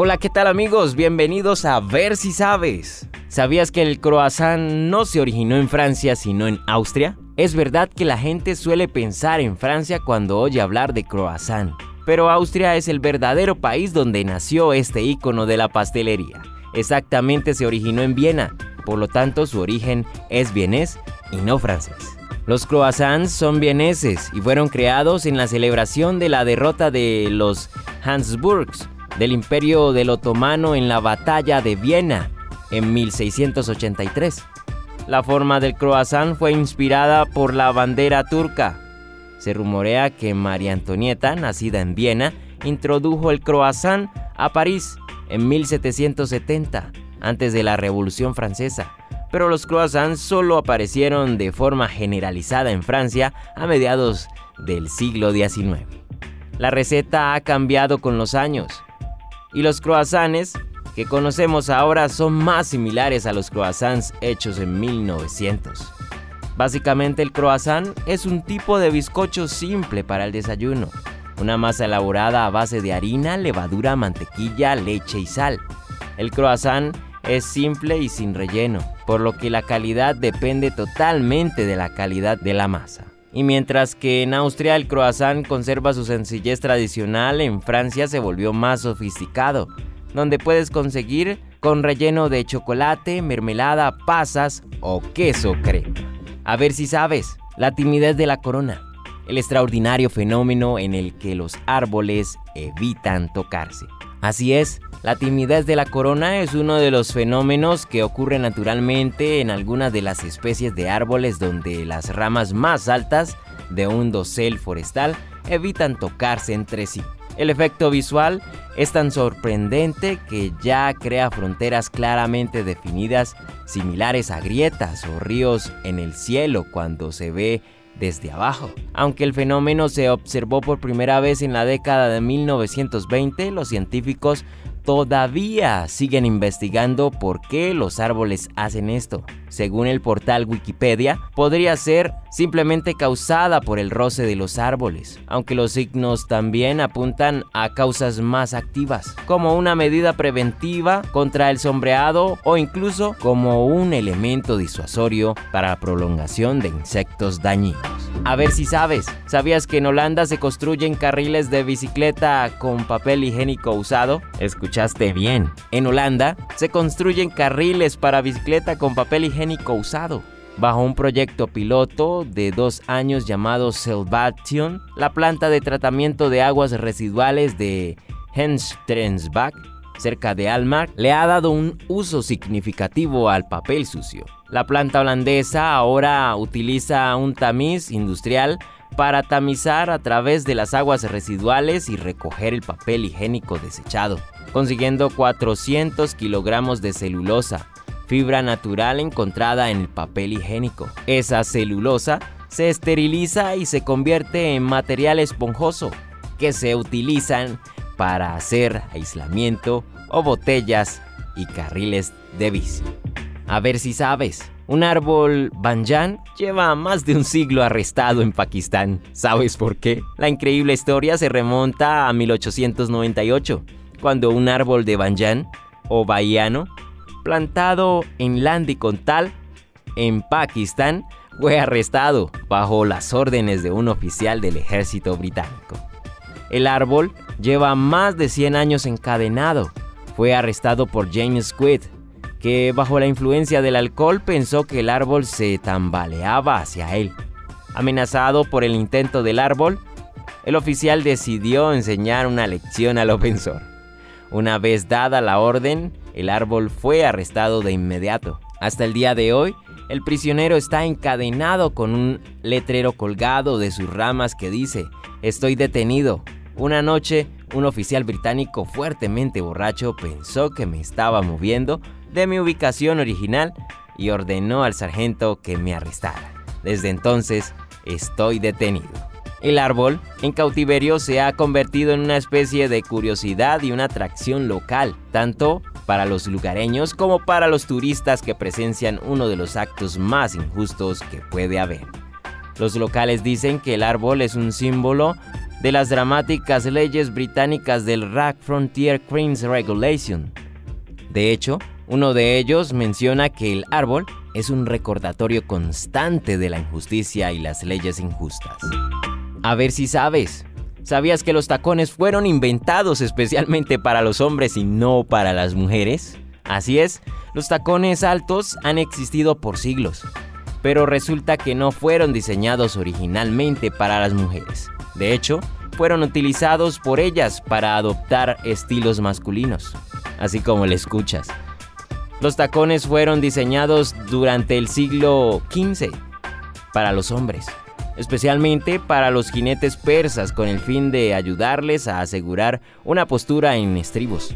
Hola, ¿qué tal amigos? Bienvenidos a Ver si sabes. ¿Sabías que el croissant no se originó en Francia sino en Austria? Es verdad que la gente suele pensar en Francia cuando oye hablar de croissant, pero Austria es el verdadero país donde nació este icono de la pastelería. Exactamente se originó en Viena, por lo tanto su origen es vienés y no francés. Los croissants son vieneses y fueron creados en la celebración de la derrota de los Habsburgs del Imperio del Otomano en la Batalla de Viena en 1683. La forma del croissant fue inspirada por la bandera turca. Se rumorea que María Antonieta, nacida en Viena, introdujo el croissant a París en 1770, antes de la Revolución Francesa, pero los croissants solo aparecieron de forma generalizada en Francia a mediados del siglo XIX. La receta ha cambiado con los años y los croissants que conocemos ahora son más similares a los croissants hechos en 1900. Básicamente el croissant es un tipo de bizcocho simple para el desayuno, una masa elaborada a base de harina, levadura, mantequilla, leche y sal. El croissant es simple y sin relleno, por lo que la calidad depende totalmente de la calidad de la masa. Y mientras que en Austria el croissant conserva su sencillez tradicional, en Francia se volvió más sofisticado, donde puedes conseguir con relleno de chocolate, mermelada, pasas o queso crema. A ver si sabes, la timidez de la corona, el extraordinario fenómeno en el que los árboles evitan tocarse. Así es, la timidez de la corona es uno de los fenómenos que ocurre naturalmente en algunas de las especies de árboles donde las ramas más altas de un dosel forestal evitan tocarse entre sí. El efecto visual es tan sorprendente que ya crea fronteras claramente definidas similares a grietas o ríos en el cielo cuando se ve desde abajo. Aunque el fenómeno se observó por primera vez en la década de 1920, los científicos todavía siguen investigando por qué los árboles hacen esto. Según el portal Wikipedia, podría ser simplemente causada por el roce de los árboles, aunque los signos también apuntan a causas más activas, como una medida preventiva contra el sombreado o incluso como un elemento disuasorio para prolongación de insectos dañinos. A ver si sabes, ¿sabías que en Holanda se construyen carriles de bicicleta con papel higiénico usado? Escuchaste bien. En Holanda se construyen carriles para bicicleta con papel higiénico usado. Bajo un proyecto piloto de dos años llamado Salvation, la planta de tratamiento de aguas residuales de Henstrensbach, cerca de Almar, le ha dado un uso significativo al papel sucio. La planta holandesa ahora utiliza un tamiz industrial para tamizar a través de las aguas residuales y recoger el papel higiénico desechado, consiguiendo 400 kilogramos de celulosa, fibra natural encontrada en el papel higiénico. Esa celulosa se esteriliza y se convierte en material esponjoso que se utilizan para hacer aislamiento o botellas y carriles de bici. A ver si sabes, un árbol banyan lleva más de un siglo arrestado en Pakistán. ¿Sabes por qué? La increíble historia se remonta a 1898, cuando un árbol de banyan o bahiano plantado en Landikontal, en Pakistán, fue arrestado bajo las órdenes de un oficial del ejército británico. El árbol lleva más de 100 años encadenado. Fue arrestado por James Squid, que bajo la influencia del alcohol pensó que el árbol se tambaleaba hacia él. Amenazado por el intento del árbol, el oficial decidió enseñar una lección al ofensor. Una vez dada la orden, el árbol fue arrestado de inmediato. Hasta el día de hoy, el prisionero está encadenado con un letrero colgado de sus ramas que dice, estoy detenido. Una noche un oficial británico fuertemente borracho pensó que me estaba moviendo de mi ubicación original y ordenó al sargento que me arrestara. Desde entonces estoy detenido. El árbol en cautiverio se ha convertido en una especie de curiosidad y una atracción local, tanto para los lugareños como para los turistas que presencian uno de los actos más injustos que puede haber. Los locales dicen que el árbol es un símbolo de las dramáticas leyes británicas del Rack Frontier Crimes Regulation. De hecho, uno de ellos menciona que el árbol es un recordatorio constante de la injusticia y las leyes injustas. A ver si sabes. ¿Sabías que los tacones fueron inventados especialmente para los hombres y no para las mujeres? Así es, los tacones altos han existido por siglos, pero resulta que no fueron diseñados originalmente para las mujeres. De hecho, fueron utilizados por ellas para adoptar estilos masculinos, así como le escuchas. Los tacones fueron diseñados durante el siglo XV para los hombres especialmente para los jinetes persas con el fin de ayudarles a asegurar una postura en estribos.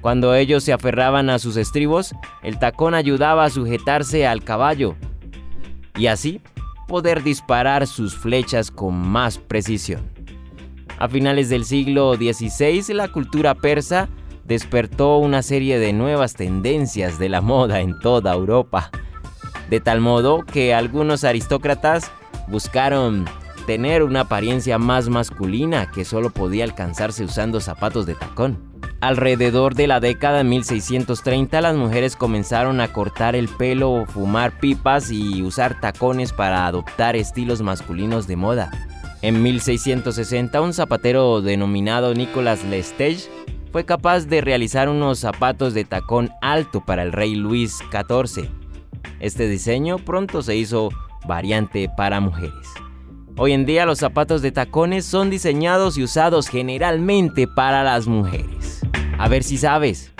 Cuando ellos se aferraban a sus estribos, el tacón ayudaba a sujetarse al caballo y así poder disparar sus flechas con más precisión. A finales del siglo XVI, la cultura persa despertó una serie de nuevas tendencias de la moda en toda Europa, de tal modo que algunos aristócratas buscaron tener una apariencia más masculina que solo podía alcanzarse usando zapatos de tacón. Alrededor de la década de 1630 las mujeres comenzaron a cortar el pelo, fumar pipas y usar tacones para adoptar estilos masculinos de moda. En 1660 un zapatero denominado Nicolas Lestage fue capaz de realizar unos zapatos de tacón alto para el rey Luis XIV. Este diseño pronto se hizo variante para mujeres. Hoy en día los zapatos de tacones son diseñados y usados generalmente para las mujeres. A ver si sabes.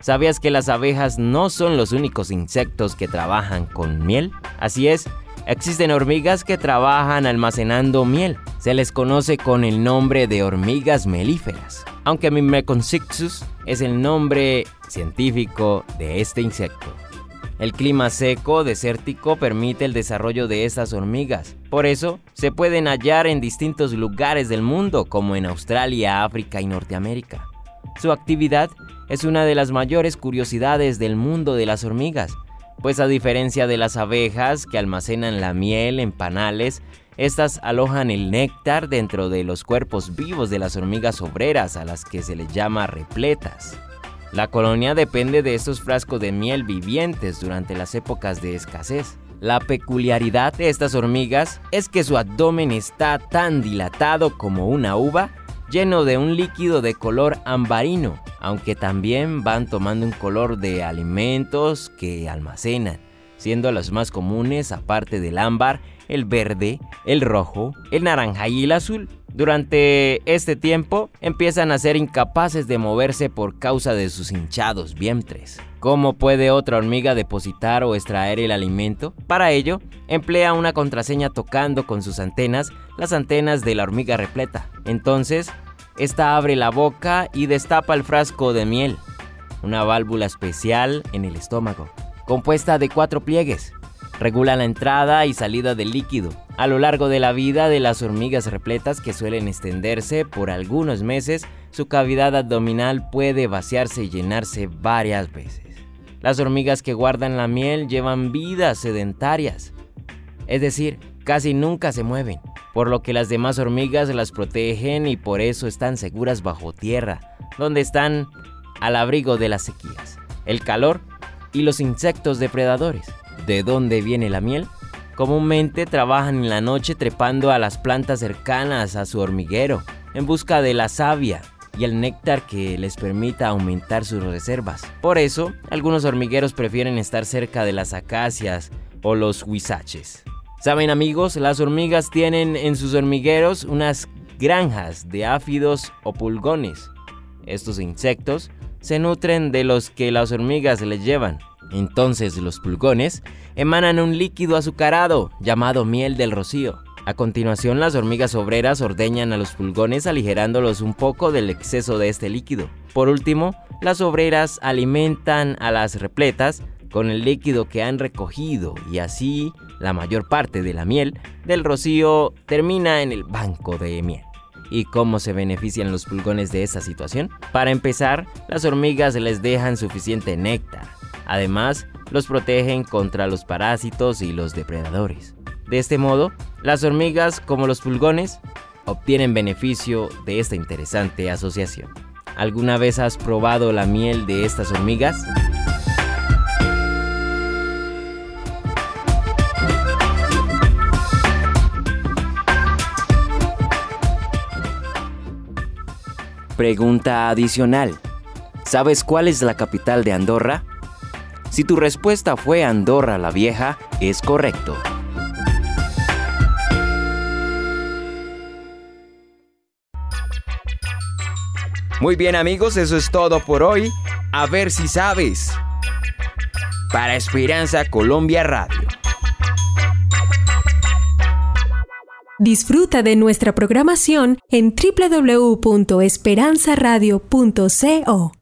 ¿Sabías que las abejas no son los únicos insectos que trabajan con miel? Así es, existen hormigas que trabajan almacenando miel. Se les conoce con el nombre de hormigas melíferas, aunque Mimeconsixus es el nombre científico de este insecto. El clima seco, desértico, permite el desarrollo de estas hormigas. Por eso, se pueden hallar en distintos lugares del mundo, como en Australia, África y Norteamérica. Su actividad es una de las mayores curiosidades del mundo de las hormigas, pues a diferencia de las abejas que almacenan la miel en panales, estas alojan el néctar dentro de los cuerpos vivos de las hormigas obreras a las que se les llama repletas. La colonia depende de estos frascos de miel vivientes durante las épocas de escasez. La peculiaridad de estas hormigas es que su abdomen está tan dilatado como una uva, lleno de un líquido de color ambarino, aunque también van tomando un color de alimentos que almacenan, siendo los más comunes, aparte del ámbar, el verde, el rojo, el naranja y el azul. Durante este tiempo empiezan a ser incapaces de moverse por causa de sus hinchados vientres. ¿Cómo puede otra hormiga depositar o extraer el alimento? Para ello, emplea una contraseña tocando con sus antenas las antenas de la hormiga repleta. Entonces, esta abre la boca y destapa el frasco de miel, una válvula especial en el estómago, compuesta de cuatro pliegues regula la entrada y salida del líquido. A lo largo de la vida de las hormigas repletas que suelen extenderse por algunos meses, su cavidad abdominal puede vaciarse y llenarse varias veces. Las hormigas que guardan la miel llevan vidas sedentarias, es decir, casi nunca se mueven, por lo que las demás hormigas las protegen y por eso están seguras bajo tierra, donde están al abrigo de las sequías, el calor y los insectos depredadores. ¿De dónde viene la miel? Comúnmente trabajan en la noche trepando a las plantas cercanas a su hormiguero en busca de la savia y el néctar que les permita aumentar sus reservas. Por eso, algunos hormigueros prefieren estar cerca de las acacias o los huizaches. Saben amigos, las hormigas tienen en sus hormigueros unas granjas de áfidos o pulgones. Estos insectos se nutren de los que las hormigas les llevan. Entonces los pulgones emanan un líquido azucarado llamado miel del rocío. A continuación, las hormigas obreras ordeñan a los pulgones aligerándolos un poco del exceso de este líquido. Por último, las obreras alimentan a las repletas con el líquido que han recogido y así la mayor parte de la miel del rocío termina en el banco de miel. ¿Y cómo se benefician los pulgones de esta situación? Para empezar, las hormigas les dejan suficiente néctar. Además, los protegen contra los parásitos y los depredadores. De este modo, las hormigas, como los pulgones, obtienen beneficio de esta interesante asociación. ¿Alguna vez has probado la miel de estas hormigas? Pregunta adicional. ¿Sabes cuál es la capital de Andorra? Si tu respuesta fue Andorra la Vieja, es correcto. Muy bien amigos, eso es todo por hoy. A ver si sabes. Para Esperanza Colombia Radio. Disfruta de nuestra programación en www.esperanzaradio.co.